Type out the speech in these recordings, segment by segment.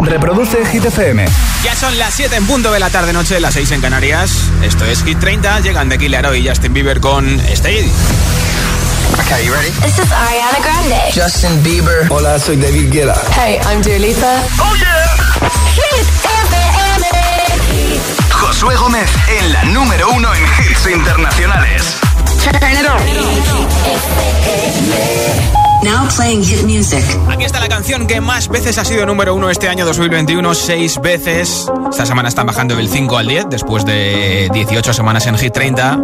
Reproduce Hit FM. Ya son las 7 en punto de la tarde noche, las 6 en Canarias. Esto es Hit 30. Llegan de Killer y Justin Bieber con Stay. Okay, you ready? This is Ariana Grande. Justin Bieber. Hola, soy David Guetta. Hey, I'm Dua Lipa. Oh yeah. Hit FM. Josué Gómez en la número uno en hits internacionales. Now playing hit music. Aquí está la canción que más veces ha sido número uno este año 2021, seis veces. Esta semana están bajando del 5 al 10 después de 18 semanas en Hit 30.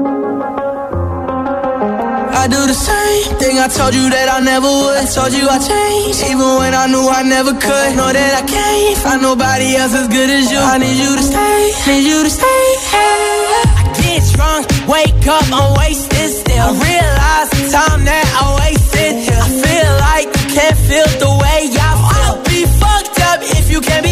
I do the same thing I told you that I never would. I told you I changed, even when I knew I never could. Know that I can't find nobody else as good as you. I need you to stay, need you to stay. I get drunk, wake up, I'm wasted. I realize the time that I wasted. I feel like you can't feel the way I feel. I'll be fucked up if you can't be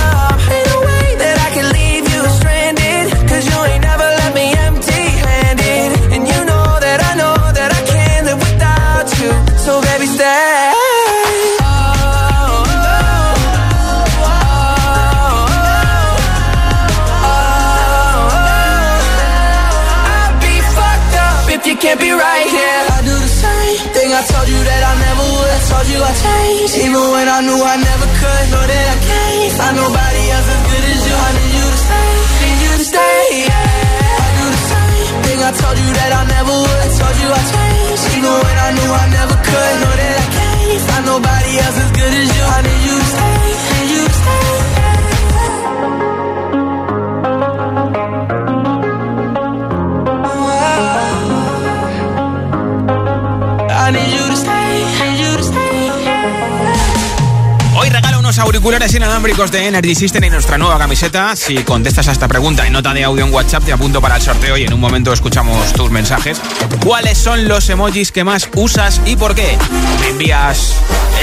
Inalámbricos de Energy System y nuestra nueva camiseta. Si contestas a esta pregunta en nota de audio en WhatsApp, te apunto para el sorteo y en un momento escuchamos tus mensajes. ¿Cuáles son los emojis que más usas y por qué? Me envías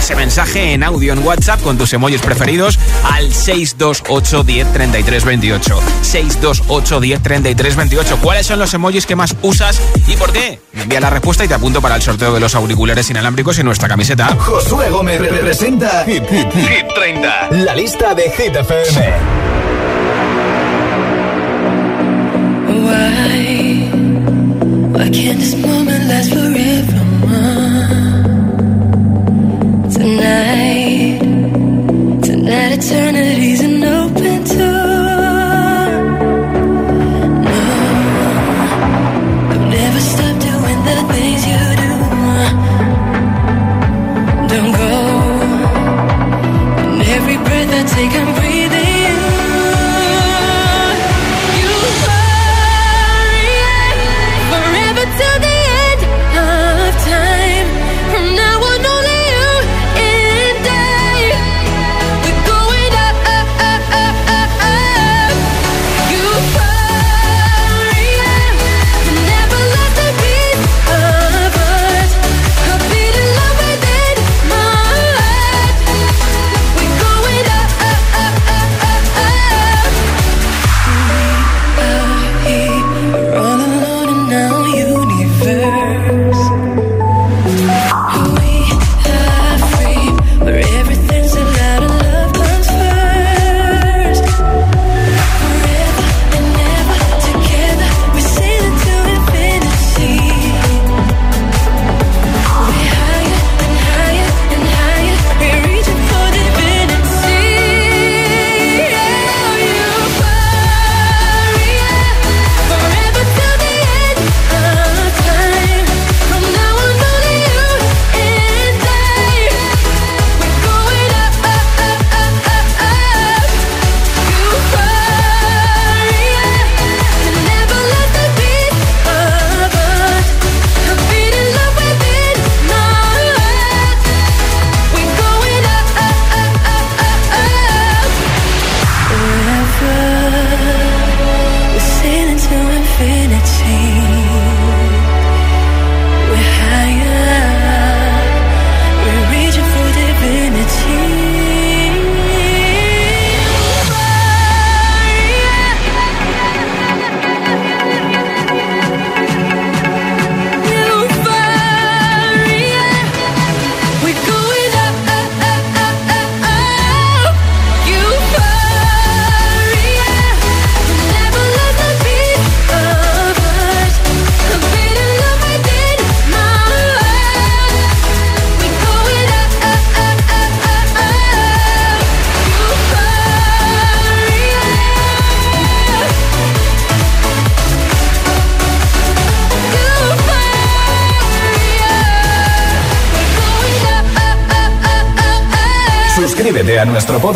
ese mensaje en audio en WhatsApp con tus emojis preferidos al 628 10 33 28. 628 10 33 28. ¿Cuáles son los emojis que más usas y por qué? Me envía la respuesta y te apunto para el sorteo de los auriculares inalámbricos y nuestra camiseta. Josué Gómez representa Hit, Hit, Hit 30. La lista de Hit FM. Why? Why can't this moment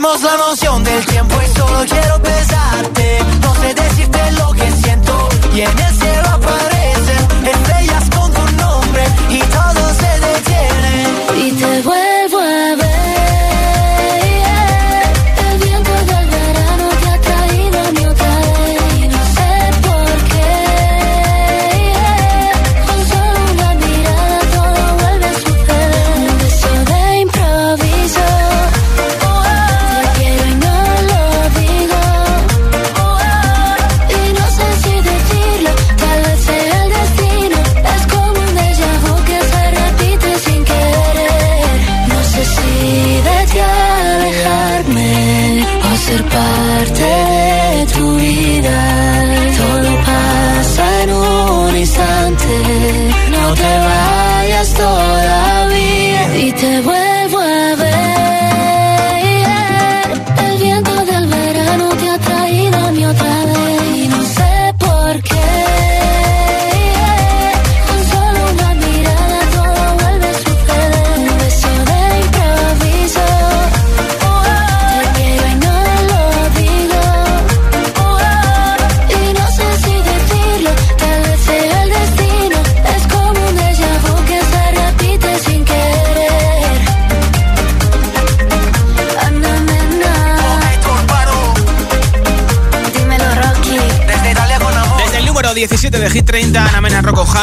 Perdemos la noción del tiempo y solo quiero besarte. No sé decirte lo que siento y en el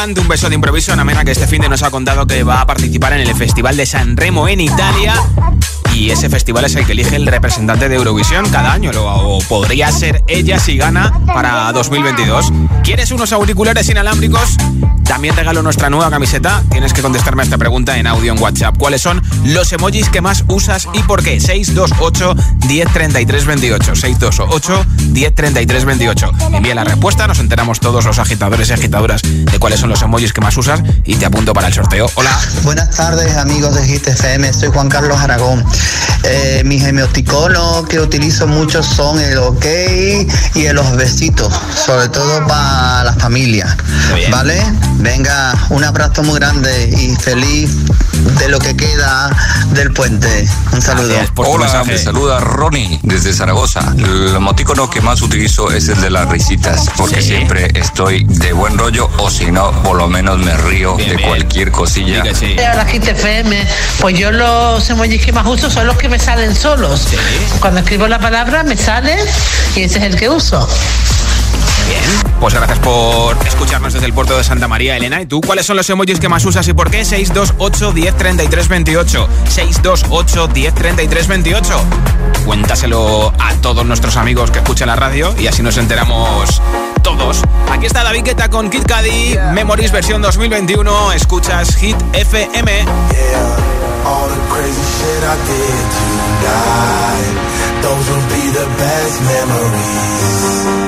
Hunt, un beso de improviso. Ana Mena que este fin de nos ha contado que va a participar en el Festival de San Remo en Italia. Y ese festival es el que elige el representante de Eurovisión cada año, o podría ser ella si gana para 2022. ¿Quieres unos auriculares inalámbricos? También regalo nuestra nueva camiseta. Tienes que contestarme a esta pregunta en audio en WhatsApp. ¿Cuáles son los emojis que más usas y por qué? 628 1033 28. 628 1033 28. Envía la respuesta, nos enteramos todos los agitadores y agitadoras de cuáles son los emojis que más usas y te apunto para el sorteo. Hola. Buenas tardes amigos de Hit FM, soy Juan Carlos Aragón. Eh, mis emoticonos que utilizo mucho son el ok y el los besitos, sobre todo para la familia. ¿Vale? Venga, un abrazo muy grande y feliz de lo que queda del puente. Un saludo. Gracias por tu Hola, mensaje. me saluda Ronnie desde Zaragoza. El emoticono que más utilizo es el de las risitas, porque Sí. siempre estoy de buen rollo o si no, por lo menos me río Bien, de bien. cualquier cosilla. Sí. a la Hit FM, pues yo los emojis que más uso son los que me salen solos. Cuando escribo la palabra me salen y ese es el que uso. Bien, pues gracias por escucharnos desde el puerto de Santa María, Elena. ¿Y tú cuáles son los emojis que más usas y por qué? 628 10 33 28. 628 10 33 28. Cuéntaselo a todos nuestros amigos que escuchan la radio y así nos enteramos todos. Aquí está David Guetta con Kid Cudi, Memories versión 2021. Escuchas Hit FM. Yeah, all the crazy shit I did tonight. Those will be the best memories.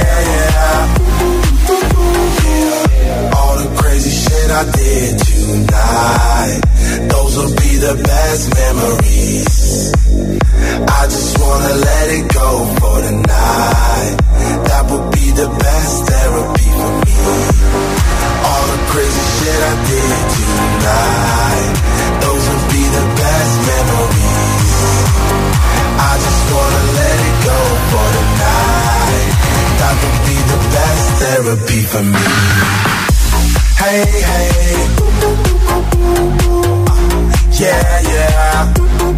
Yeah. All the crazy shit I did tonight. Those will be the best memories. I just wanna let it go for. That would be the best therapy for me. All the crazy shit I did tonight. Therapy for me. Hey, hey. Uh, yeah, yeah. Uh,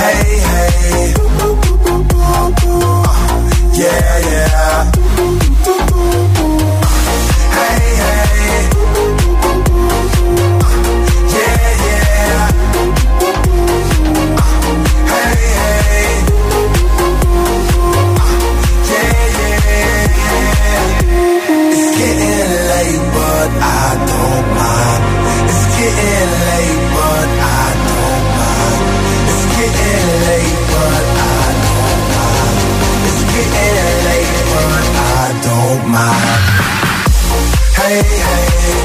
hey, hey. Uh, yeah, yeah. Don't. Hey, hey.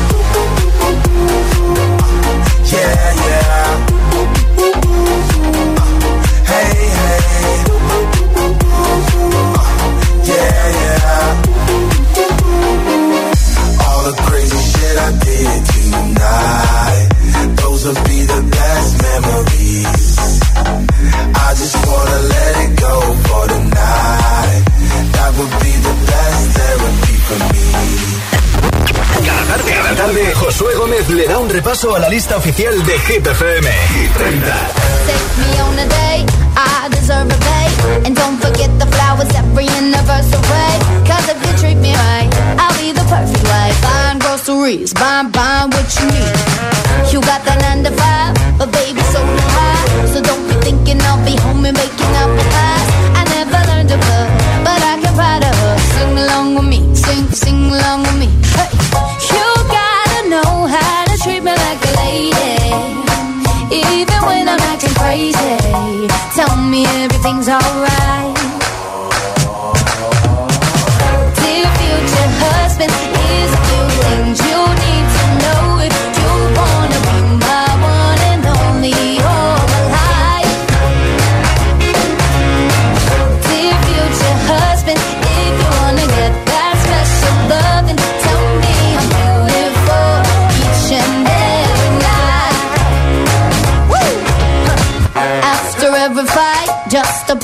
Yeah, yeah. Hey, hey. Yeah, yeah. All the crazy shit I did tonight. Those will be the best memories. Repaso a la lista oficial de Hit FM. Hit 30. Take me on a date, I deserve a pay. And don't forget the flowers every anniversary. Cause if you treat me right, I'll be the perfect wife. Buying groceries, buying, buying what you need. You got that nine to five, but baby, so do I. So don't be thinking I'll be home and making up the past. I never learned to cook, but I can ride a hook. Sing along with me, sing, sing along with me. Me everything's alright.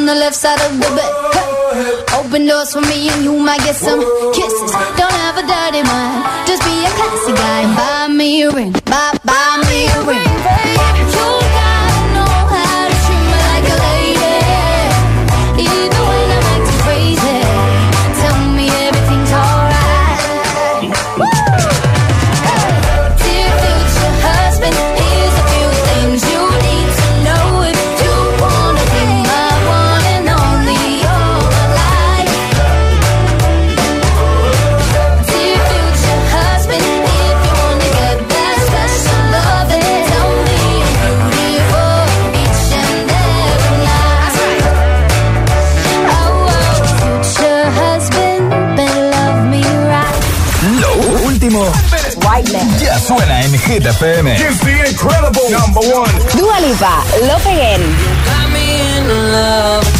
On the left side of the bed. Open doors for me and you might get some kisses. Don't have a dirty mind, just be a classy guy and buy me a ring. Hit FM. It's the incredible number one. Dua Lipa, Love Again. Got me in love again. You got me in love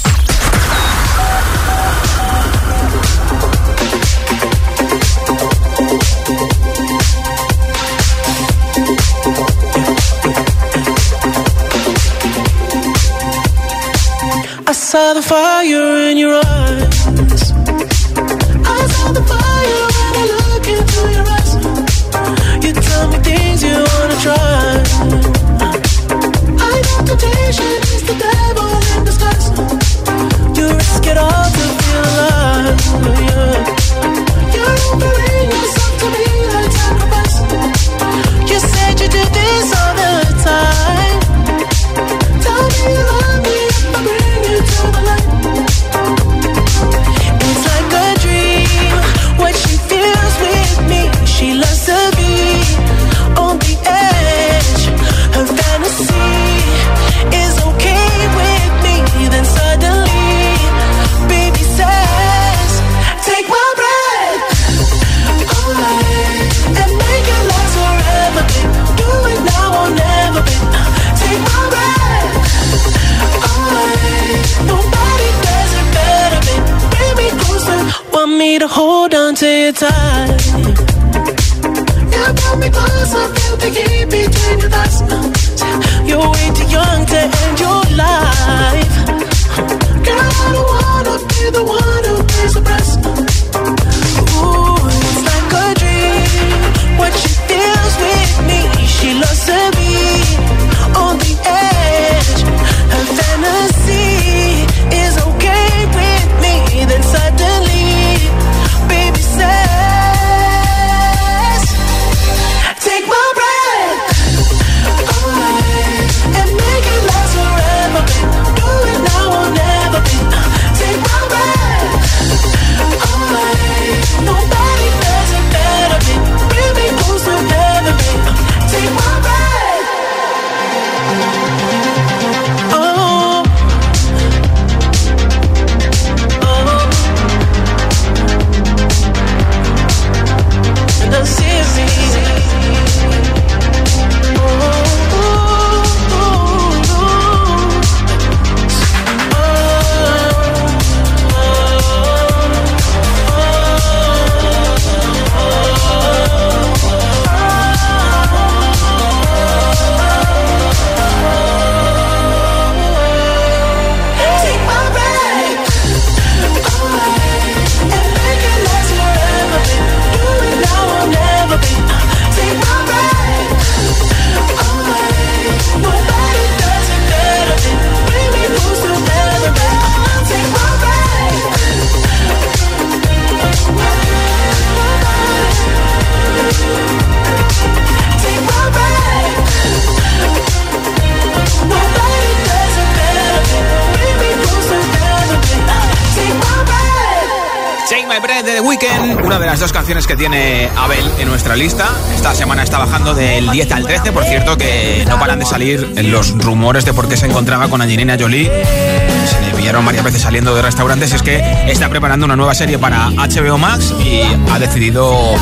Semana está bajando del 10 al 13, por cierto que no paran de salir los rumores de por qué se encontraba con Angelina Jolie. Se le pillaron varias veces saliendo de restaurantes. Es que está preparando una nueva serie para HBO Max y ha decidido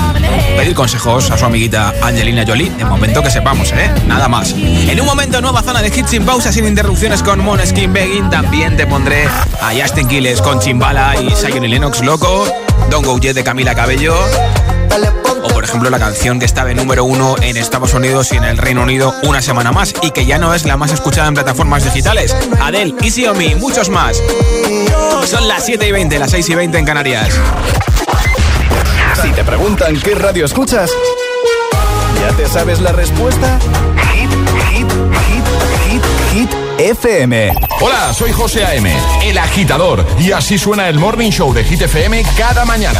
pedir consejos a su amiguita Angelina Jolie. De momento que sepamos, ¿eh? Nada más. En un momento, nueva zona de hits sin pausa, sin interrupciones con Moneskin Begging. También te pondré a Justin Quiles con Chimbala y Zion y Lennox Loco. Don't Go Jet de Camila Cabello. Ejemplo la canción que estaba en número uno en Estados Unidos y en el Reino Unido una semana más y que ya no es la más escuchada en plataformas digitales. Adele, Easy on Me, muchos más. Son las 7 y 20, las 6 y 20 en Canarias. Si te preguntan qué radio escuchas, ¿ya te sabes la respuesta? Hit, hit, hit, hit, hit, FM. Hola, soy José A.M., el agitador, y así suena el Morning Show de Hit FM cada mañana.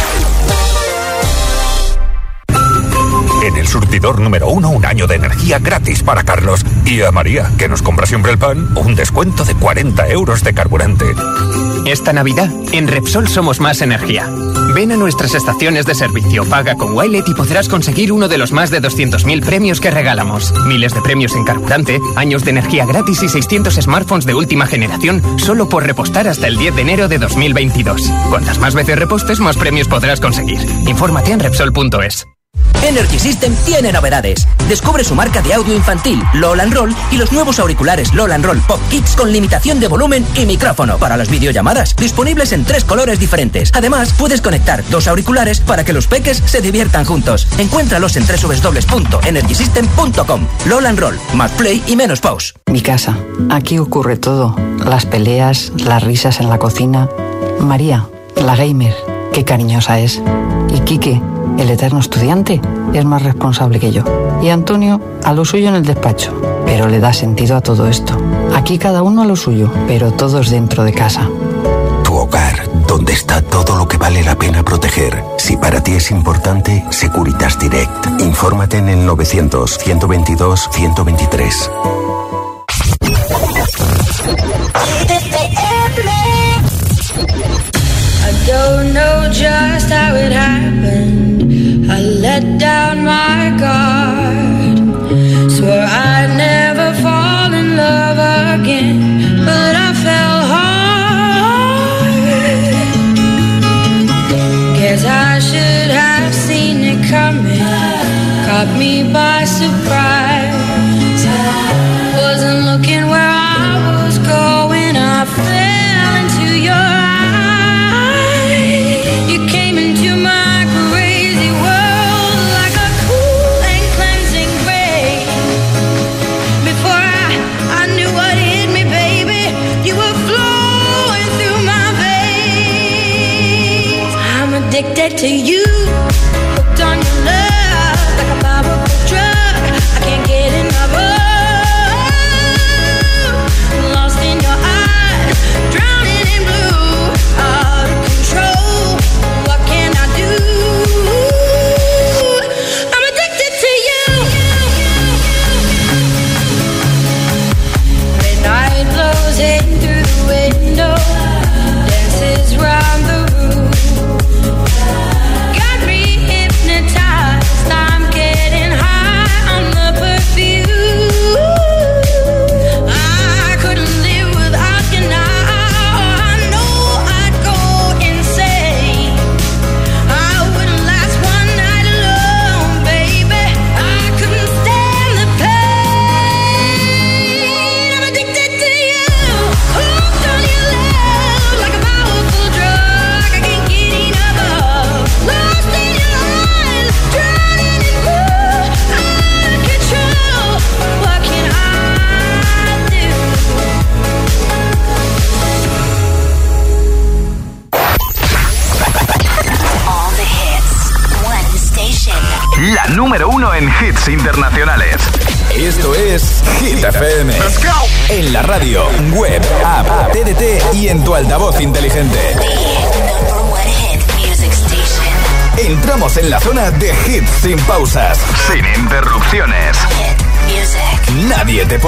Surtidor número uno, un año de energía gratis para Carlos. Y a María, que nos compra siempre el pan, un descuento de 40 euros de carburante. Esta Navidad, en Repsol somos más energía. Ven a nuestras estaciones de servicio, paga con Wilet y podrás conseguir uno de los más de 200.000 premios que regalamos. Miles de premios en carburante, años de energía gratis y 600 smartphones de última generación solo por repostar hasta el 10 de enero de 2022. Cuantas más veces repostes, más premios podrás conseguir. Infórmate en Repsol.es. Energy System tiene novedades. Descubre su marca de audio infantil, LOL Roll, y los nuevos auriculares LOL Roll Pop Kids con limitación de volumen y micrófono para las videollamadas, disponibles en tres colores diferentes. Además, puedes conectar dos auriculares para que los peques se diviertan juntos. Encuéntralos en www.energysystem.com. LOL Roll, más play y menos pause. Mi casa. Aquí ocurre todo. Las peleas, las risas en la cocina. María, la gamer, qué cariñosa es. Y Quique el eterno estudiante, es más responsable que yo. Y Antonio, a lo suyo en el despacho. Pero le da sentido a todo esto. Aquí cada uno a lo suyo, pero todos dentro de casa. Tu hogar, donde está todo lo que vale la pena proteger. Si para ti es importante, Securitas Direct. Infórmate en el 900-122-123. I don't know just how it happened. Let down my guard. Swore I'd never fall in love again,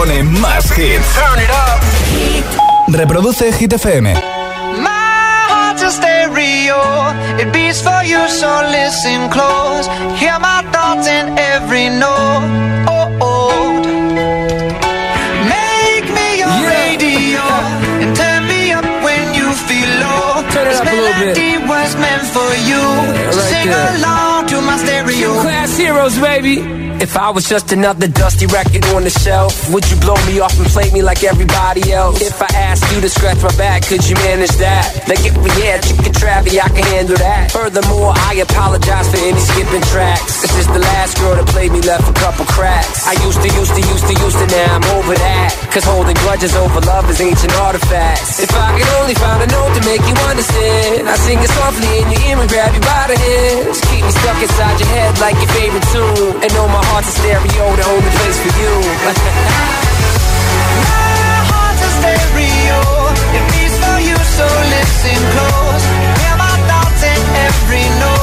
pone más hits. Reproduce Hit FM. My heart's a stereo. It beats for you, so listen close. Hear my thoughts in every note. Oh, oh. Make me your radio and turn me up when you feel low. Turn it this up a little bit. was meant for you. right Sing there. along to my stereo. Class heroes, baby. If I was just another dusty record on the shelf, would you blow me off and play me like everybody else? If I asked you to scratch my back, could you manage that? Like if we had chicken travy, I can handle that. Furthermore, I apologize for any skipping tracks. This is the last girl that played me left a couple cracks. I used to, used to, used to, used to, now I'm over that. Cause holding grudges over love is ancient artifacts. If I could only find a note to make you understand, I sing it softly in your ear and grab you by the hands. Keep me stuck inside your head like your favorite tune. And know my heart's a stereo, the only place for you. My heart's a stereo. It beats for you, so listen close. Hear my thoughts in every note.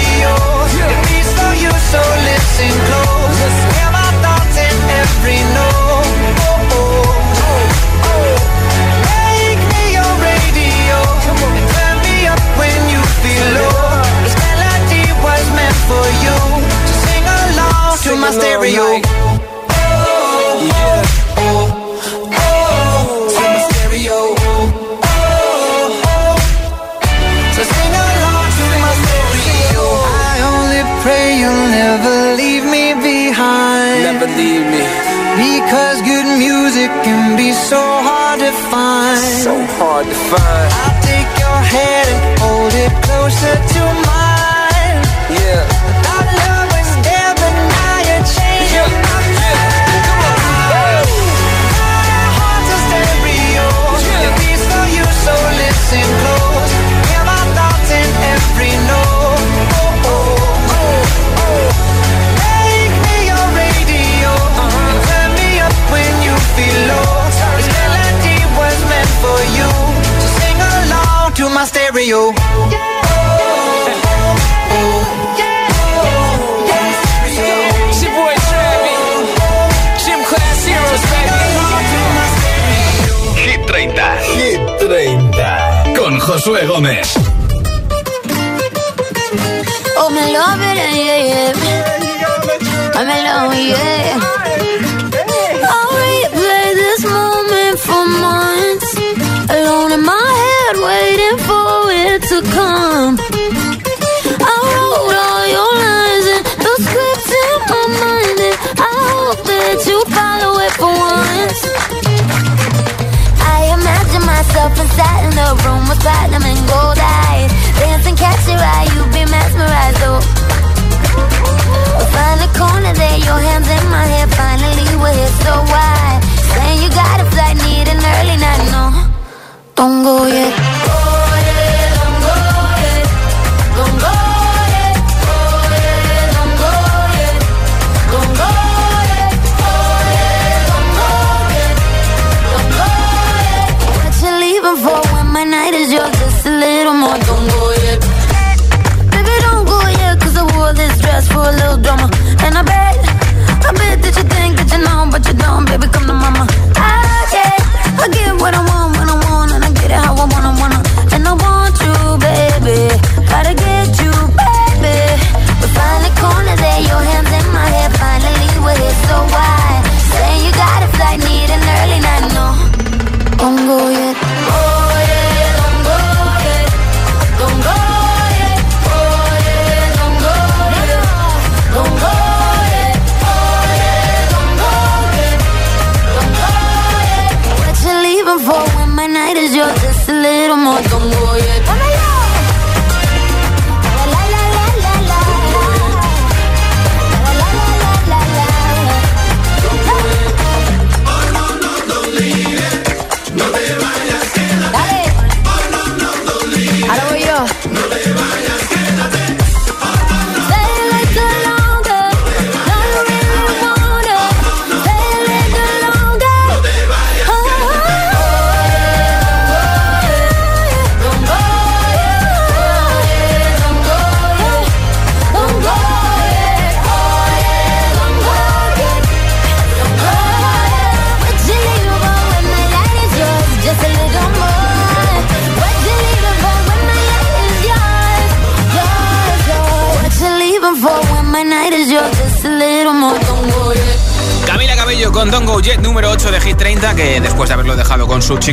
It beats for you, so listen close. Hear my thoughts in every note. Oh, oh, oh. Make me your radio. And turn me up when you feel low. This melody was meant for you. So sing along to my stereo. You'll never leave me behind. Never leave me. Because good music can be so hard to find. So hard to find. My stereo. It's your boy Travis. Gym Class Heroes, baby. Hit 30. Hit 30. Con Josué Gómez. Oh, me love it, yeah, yeah. I'm alone, yeah. I'll replay this moment for months. Alone in my head, waiting for it to come. I wrote all your lines and those scripts in my mind, and I hope that you follow it for once. I imagine myself inside in the room with platinum and gold eyes. Dancing, catch your eye, you be mesmerized, oh. Find a corner there, your hands in my hair. Finally, we're here, so why? Saying you got a flight, need an early night, no. Don't go yet. Oh, yeah,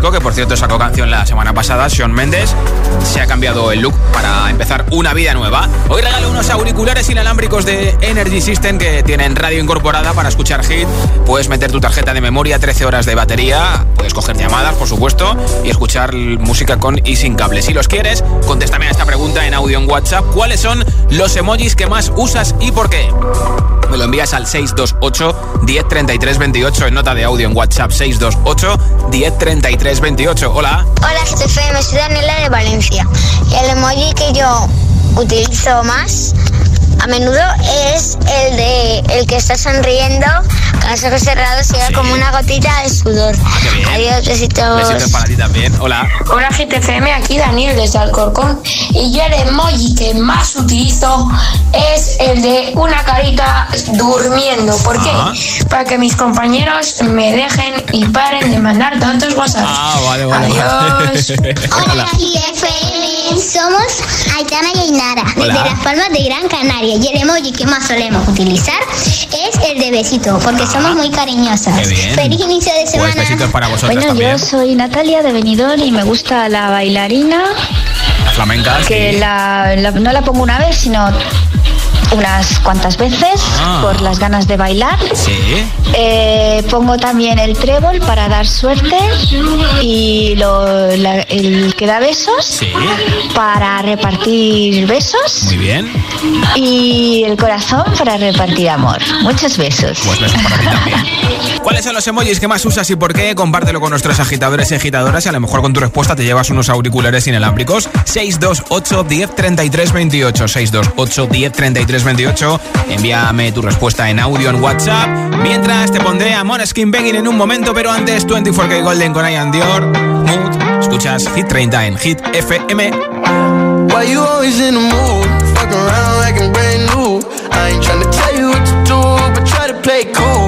que por cierto sacó canción la semana pasada, Sean Mendes, se ha cambiado el look para empezar una vida nueva. Hoy regalo unos auriculares inalámbricos de Energy System que tienen radio incorporada para escuchar hit. Puedes meter tu tarjeta de memoria, 13 horas de batería, puedes coger llamadas, por supuesto, y escuchar música con y sin cable. Si los quieres, contéstame a esta pregunta en audio en WhatsApp. ¿Cuáles son los emojis que más usas y por qué? Me lo envías al 628 1033 28 en nota de audio en WhatsApp 628 1033 28. Hola. Hola, GTFM, soy Daniela de Valencia. El emoji que yo utilizo más a menudo es el de el que está sonriendo con los ojos cerrados y da como una gotita de sudor. Ah, Adiós, besitos. Besitos para ti también. Hola. Hola GTFM, aquí Daniel desde Alcorcón y yo el emoji que más utilizo es el de una carita durmiendo. ¿Por qué? Ah. Para que mis compañeros me dejen y paren de mandar tantos WhatsApp. Ah, vale, vale. Adiós. Hola, GTFM. Somos Aitana y Ainara, Hola. desde Las Palmas de Gran Canaria. Y el emoji que más solemos utilizar es el de besito, porque somos muy cariñosas. Ah. Qué bien. Feliz inicio de semana. Pues besitos para vosotros Bueno, también. yo soy Natalia de Benidorm y me gusta la bailarina, La flamenca. que sí. la, la- no la pongo una vez, sino unas cuantas veces Ah. por las ganas de bailar. Sí. Eh, pongo también el trébol para dar suerte y lo- la- el que da besos Sí. para repartir besos Muy bien. y el corazón para repartir amor. Muchos besos. Pues besos para ti también. ¿Cuáles son los emojis que más usas y por qué? Compártelo con nuestros agitadores y agitadoras y a lo mejor con tu respuesta te llevas unos auriculares inalámbricos. 628 10 33 28. 628 10 33 28. Envíame tu respuesta en audio en WhatsApp. Mientras te pondré a Måneskin Begging en un momento, pero antes 24K Golden con Ian Dior. Mood. Escuchas Hit 30 en Hit FM. Why you always in the mood? Fuck around like I'm brand new. I ain't tryna tell you what to do, but try to play cool.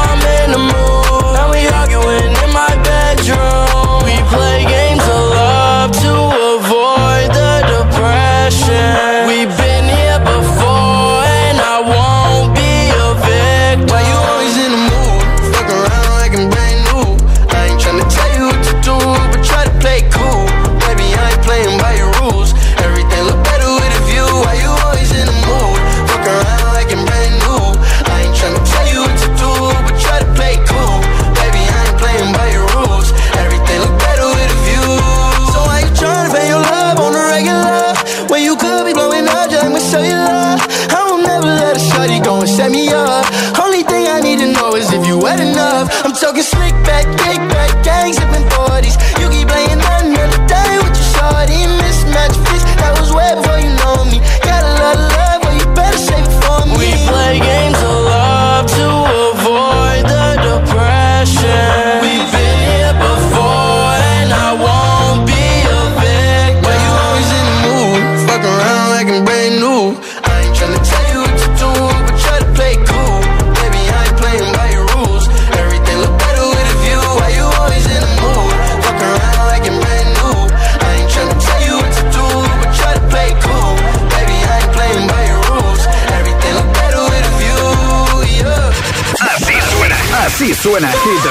así suena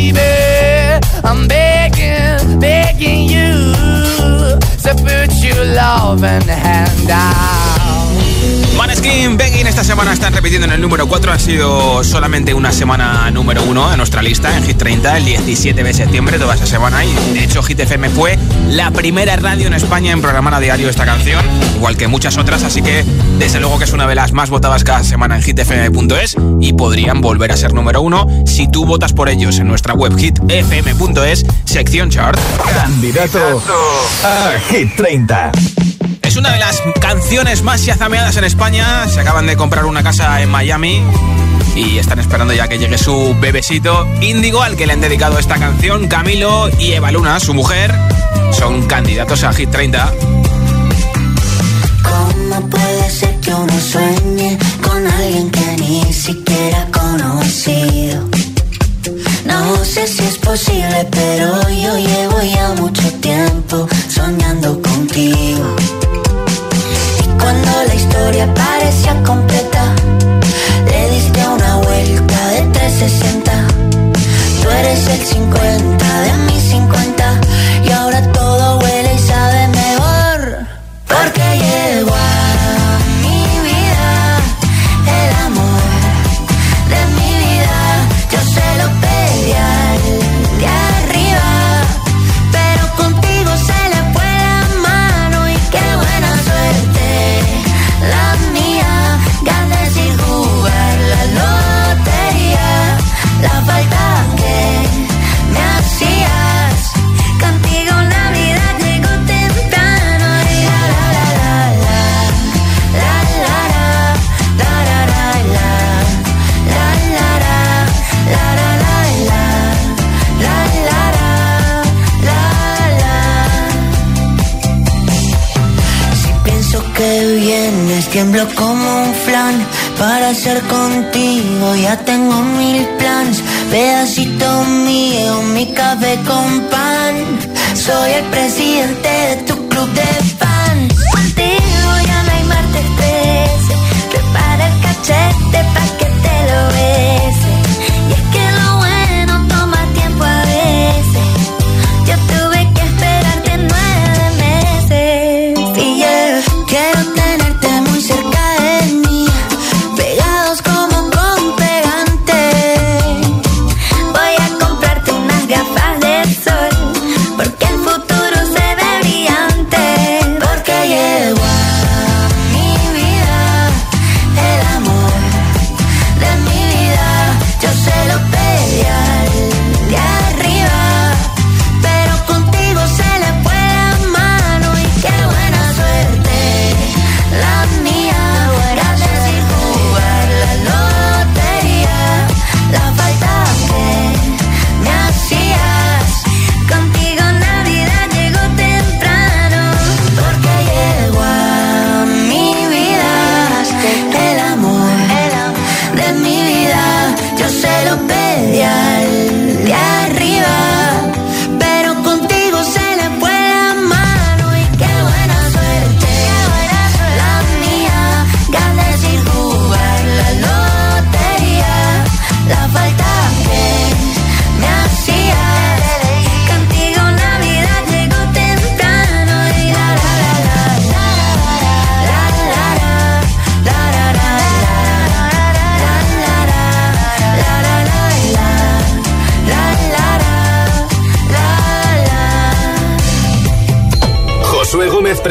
baby. I'm begging, begging you to put your love loving hand out. Maneskin, Begging esta semana están repitiendo en el número 4. Ha sido solamente una semana número 1 en nuestra lista en Hit 30, el 17 de septiembre, toda esa semana. Y de hecho, Hit FM fue la primera radio en España en programar a diario esta canción, igual que muchas otras. Así que, desde luego, que es una de las más votadas cada semana en hitfm.es y podrían volver a ser número 1 si tú votas por ellos en nuestra web hitfm.es, sección chart. Candidato a Hit 30. Es una de las canciones más yazameadas en España. Se acaban de comprar una casa en Miami y están esperando ya que llegue su bebesito Índigo, al que le han dedicado esta canción. Camilo y Eva Luna, su mujer, son candidatos a Hit 30. ¿Cómo puede ser que uno sueñe con alguien que ni siquiera ha conocido? No sé si es posible, pero yo llevo ya mucho tiempo soñando contigo. Y cuando la historia parecía completa, le diste una vuelta de 360. Tú eres el 50 de mis 50 y ahora todo huele y sabe mejor. Porque como un flan para ser contigo. Ya tengo mil plans, pedacito mío, mi café con pan. Soy el presidente de tu club de fans. Contigo ya no hay martes 13, prepara el cachete.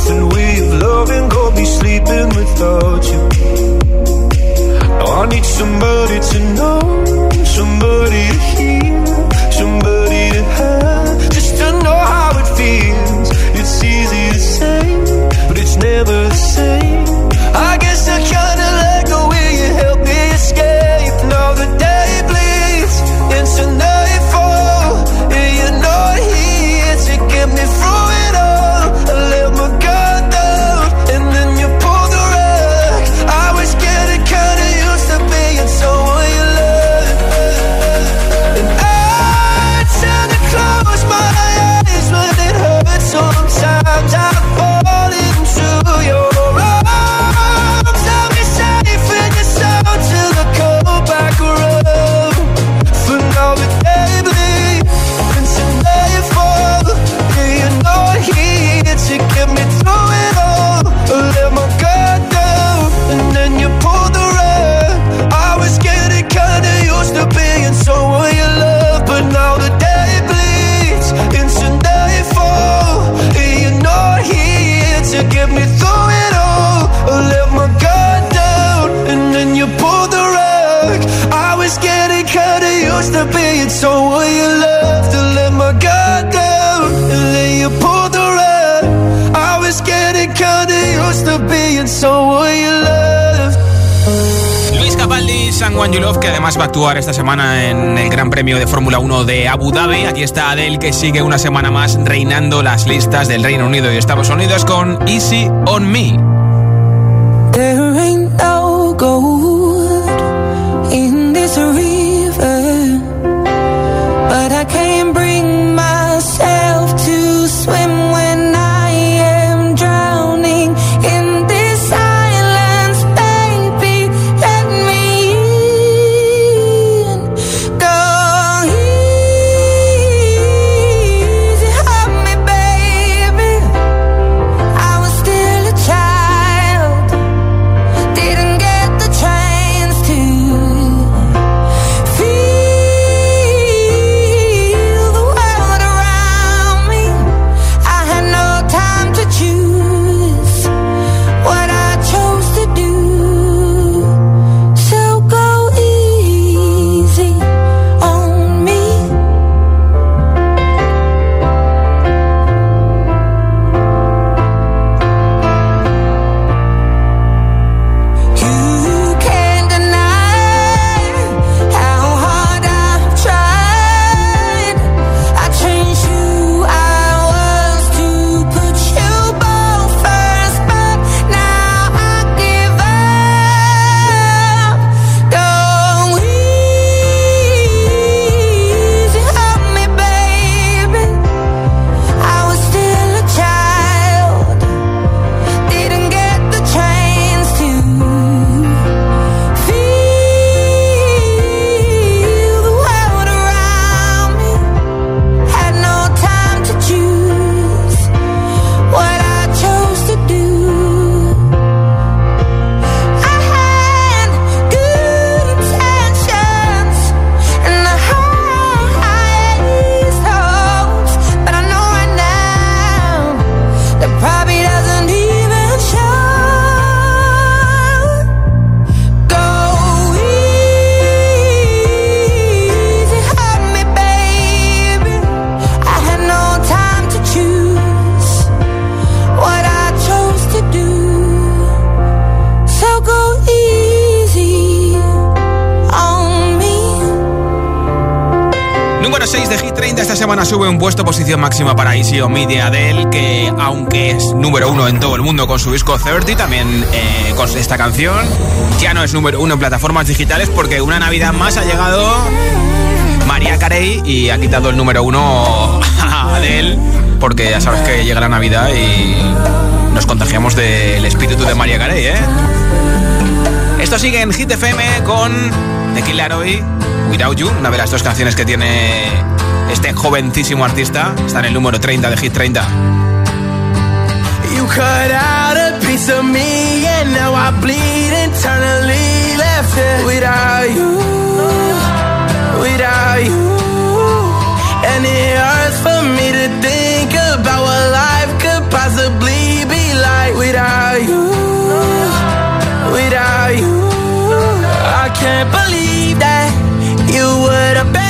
Nothing way of loving got me sleeping without you. I need somebody to know, somebody to actuar esta semana en el Gran Premio de Fórmula 1 de Abu Dhabi. Aquí está Adele, que sigue una semana más reinando las listas del Reino Unido y Estados Unidos con Easy on Me. Semana sube un puesto, posición máxima para Easy on de Adele, que aunque es número uno en todo el mundo con su disco 30, también eh, con esta canción ya no es número uno en plataformas digitales porque una Navidad más ha llegado María Carey y ha quitado el número uno a Adele, porque ya sabes que llega la Navidad y nos contagiamos del espíritu de María Carey, ¿eh? Esto sigue en Hit FM con The Killer Without You, una de las dos canciones que tiene este jovencísimo artista. Está en el número 30 de Hit 30. You cut out a piece of me and now I bleed internally left it without you, without you. And it hurts for me to think about what life could possibly be like without you, without you. I can't believe that you would have me.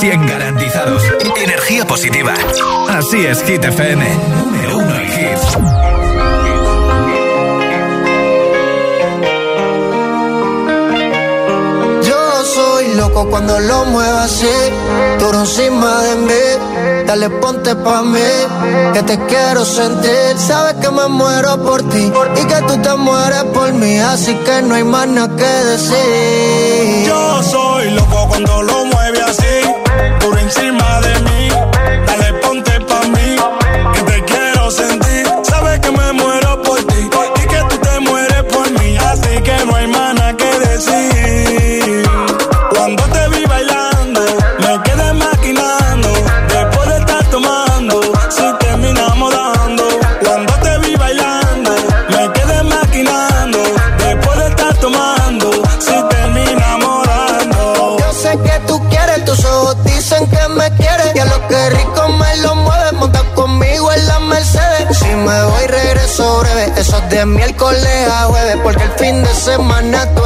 100% garantizados. Energía positiva. Así es, Hit FM. Número uno en hits. Yo soy loco cuando lo muevo así, duro encima de mí. Dale, ponte pa' mí, que te quiero sentir. Sabes que me muero por ti y que tú te mueres por mí, así que no hay más nada que decir. De miércoles a jueves, porque el fin de semana tú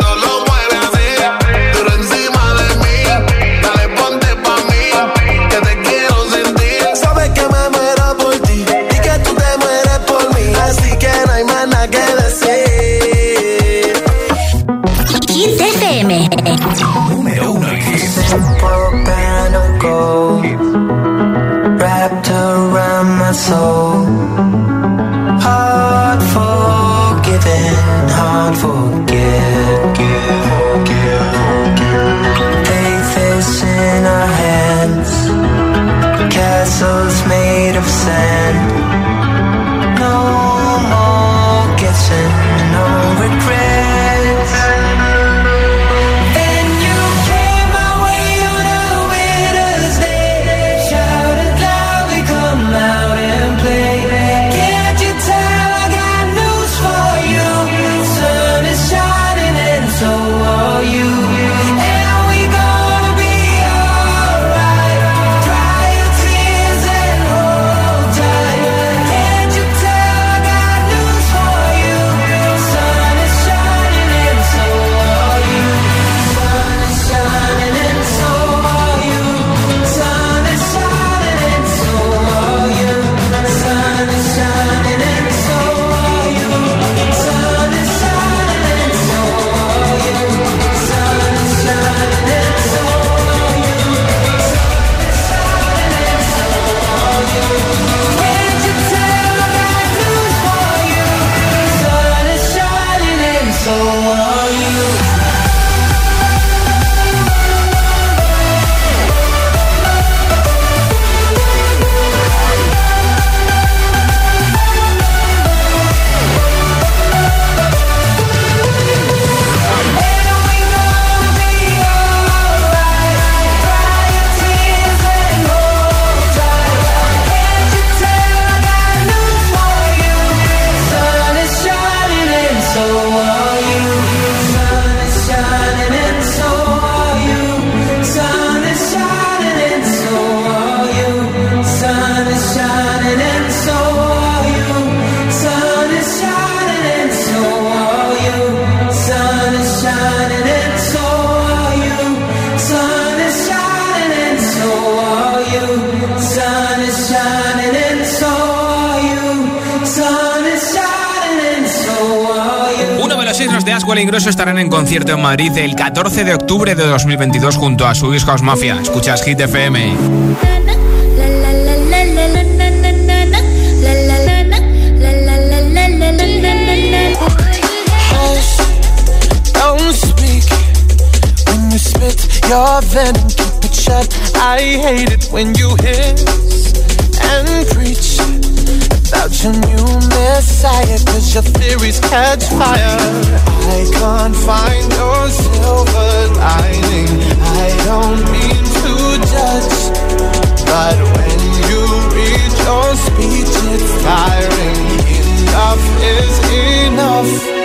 concierto en Madrid el 14 de octubre de 2022 junto a Swedish House Mafia. Escuchas Hit FM. your venom, keep it shut. I hate it when you hiss and preach. about your new messiah, cause your theories catch fire. I can't find your silver lining. I don't mean to judge, but when you read your speech, it's tiring. Enough is enough.